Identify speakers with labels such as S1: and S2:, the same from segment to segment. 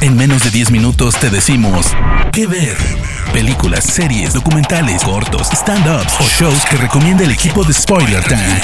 S1: En menos de 10 minutos te decimos qué ver. Películas, series, documentales, cortos, stand-ups o shows que recomienda el equipo de Spoiler Time.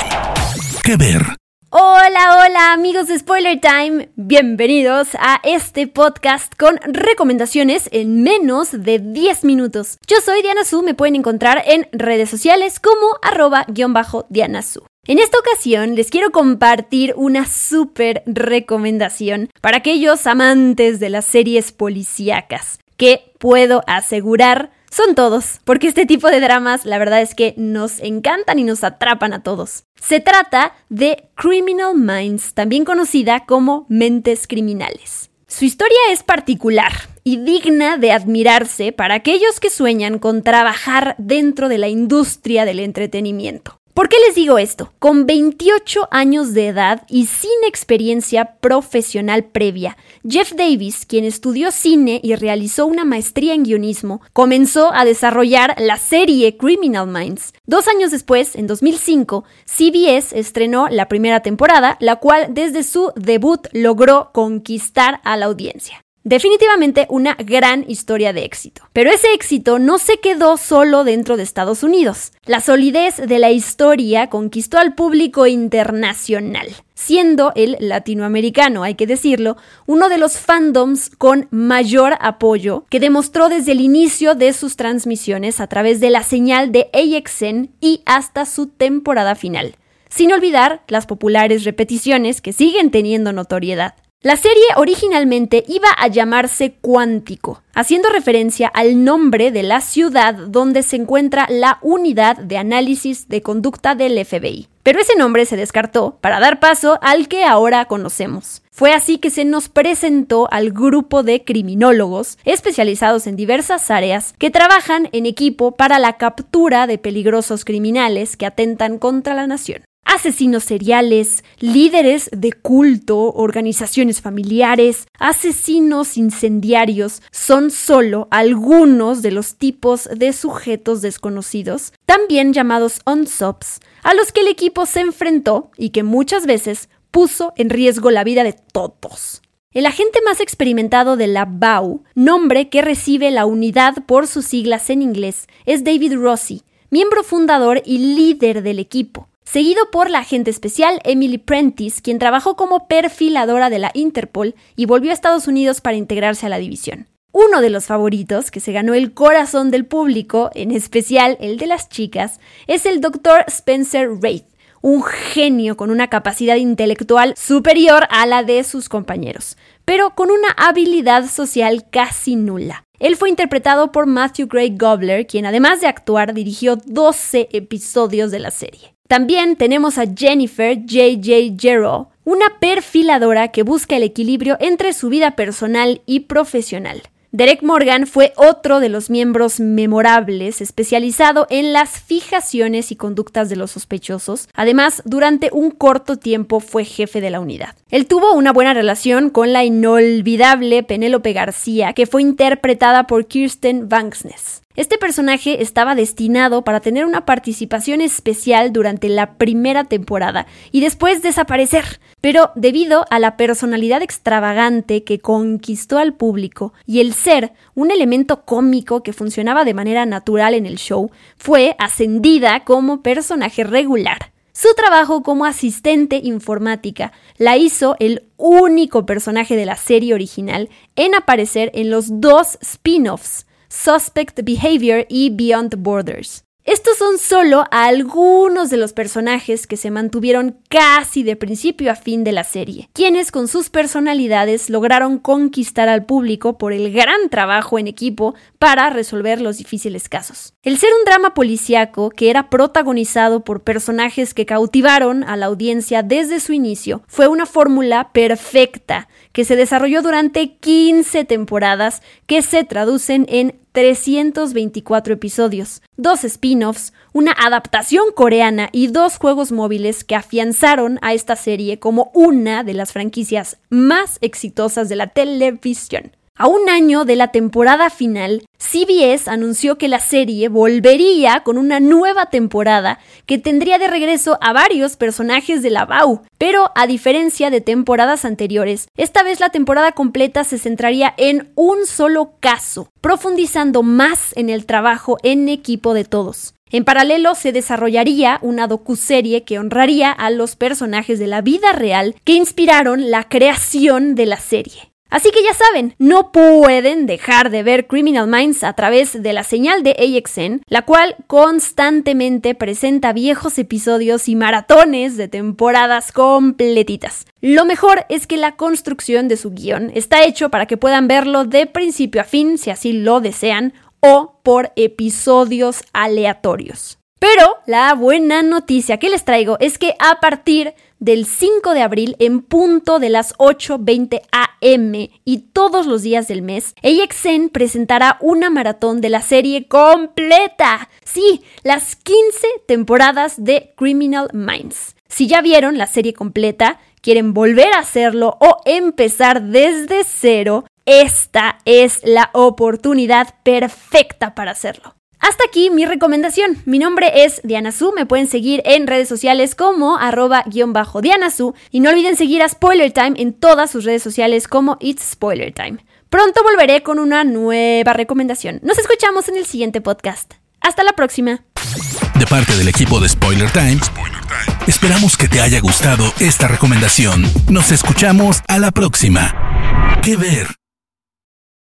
S1: ¿Qué ver?
S2: Hola, hola amigos de Spoiler Time, bienvenidos a este podcast con recomendaciones en menos de 10 minutos. Yo soy Diana Su, me pueden encontrar en redes sociales como arroba guion bajo Diana Su. En esta ocasión les quiero compartir una súper recomendación para aquellos amantes de las series policíacas, que puedo asegurar son todos, porque este tipo de dramas la verdad es que nos encantan y nos atrapan a todos. Se trata de Criminal Minds, también conocida como Mentes Criminales. Su historia es particular y digna de admirarse para aquellos que sueñan con trabajar dentro de la industria del entretenimiento. ¿Por qué les digo esto? Con 28 años de edad y sin experiencia profesional previa, Jeff Davis, quien estudió cine y realizó una maestría en guionismo, comenzó a desarrollar la serie Criminal Minds. Dos años después, en 2005, CBS estrenó la primera temporada, la cual desde su debut logró conquistar a la audiencia. Definitivamente una gran historia de éxito. Pero ese éxito no se quedó solo dentro de Estados Unidos. La solidez de la historia conquistó al público internacional, siendo el latinoamericano, hay que decirlo, uno de los fandoms con mayor apoyo que demostró desde el inicio de sus transmisiones a través de la señal de AXN y hasta su temporada final. Sin olvidar las populares repeticiones que siguen teniendo notoriedad. La serie originalmente iba a llamarse Cuántico, haciendo referencia al nombre de la ciudad donde se encuentra la unidad de análisis de conducta del FBI. Pero ese nombre se descartó para dar paso al que ahora conocemos. Fue así que se nos presentó al grupo de criminólogos especializados en diversas áreas que trabajan en equipo para la captura de peligrosos criminales que atentan contra la nación asesinos seriales, líderes de culto, organizaciones familiares, asesinos incendiarios, son solo algunos de los tipos de sujetos desconocidos, también llamados unsops, a los que el equipo se enfrentó y que muchas veces puso en riesgo la vida de todos. El agente más experimentado de la BAU, nombre que recibe la unidad por sus siglas en inglés, es David Rossi, miembro fundador y líder del equipo seguido por la agente especial Emily Prentice, quien trabajó como perfiladora de la Interpol y volvió a Estados Unidos para integrarse a la división. Uno de los favoritos, que se ganó el corazón del público, en especial el de las chicas, es el Dr. Spencer Wraith, un genio con una capacidad intelectual superior a la de sus compañeros, pero con una habilidad social casi nula. Él fue interpretado por Matthew Gray Gobler, quien además de actuar dirigió 12 episodios de la serie. También tenemos a Jennifer J.J. Gero, una perfiladora que busca el equilibrio entre su vida personal y profesional. Derek Morgan fue otro de los miembros memorables especializado en las fijaciones y conductas de los sospechosos. Además, durante un corto tiempo fue jefe de la unidad. Él tuvo una buena relación con la inolvidable Penélope García, que fue interpretada por Kirsten Banksness. Este personaje estaba destinado para tener una participación especial durante la primera temporada y después desaparecer, pero debido a la personalidad extravagante que conquistó al público y el ser un elemento cómico que funcionaba de manera natural en el show, fue ascendida como personaje regular. Su trabajo como asistente informática la hizo el único personaje de la serie original en aparecer en los dos spin-offs Suspect Behavior y Beyond Borders. Estos son solo algunos de los personajes que se mantuvieron casi de principio a fin de la serie, quienes con sus personalidades lograron conquistar al público por el gran trabajo en equipo para resolver los difíciles casos. El ser un drama policíaco que era protagonizado por personajes que cautivaron a la audiencia desde su inicio fue una fórmula perfecta que se desarrolló durante 15 temporadas que se traducen en 324 episodios, dos spin-offs, una adaptación coreana y dos juegos móviles que afianzaron a esta serie como una de las franquicias más exitosas de la televisión. A un año de la temporada final, CBS anunció que la serie volvería con una nueva temporada que tendría de regreso a varios personajes de la BAU, pero a diferencia de temporadas anteriores, esta vez la temporada completa se centraría en un solo caso, profundizando más en el trabajo en equipo de todos. En paralelo se desarrollaría una docuserie que honraría a los personajes de la vida real que inspiraron la creación de la serie. Así que ya saben, no pueden dejar de ver Criminal Minds a través de la señal de AXN, la cual constantemente presenta viejos episodios y maratones de temporadas completitas. Lo mejor es que la construcción de su guion está hecho para que puedan verlo de principio a fin si así lo desean o por episodios aleatorios. Pero la buena noticia que les traigo es que a partir del 5 de abril en punto de las 8.20 am y todos los días del mes, AXN presentará una maratón de la serie completa. Sí, las 15 temporadas de Criminal Minds. Si ya vieron la serie completa, quieren volver a hacerlo o empezar desde cero, esta es la oportunidad perfecta para hacerlo. Hasta aquí mi recomendación. Mi nombre es Diana Su. Me pueden seguir en redes sociales como arroba guion bajo Diana Su. Y no olviden seguir a Spoiler Time en todas sus redes sociales como It's Spoiler Time. Pronto volveré con una nueva recomendación. Nos escuchamos en el siguiente podcast. Hasta la próxima.
S1: De parte del equipo de Spoiler Time, esperamos que te haya gustado esta recomendación. Nos escuchamos a la próxima. ¿Qué ver?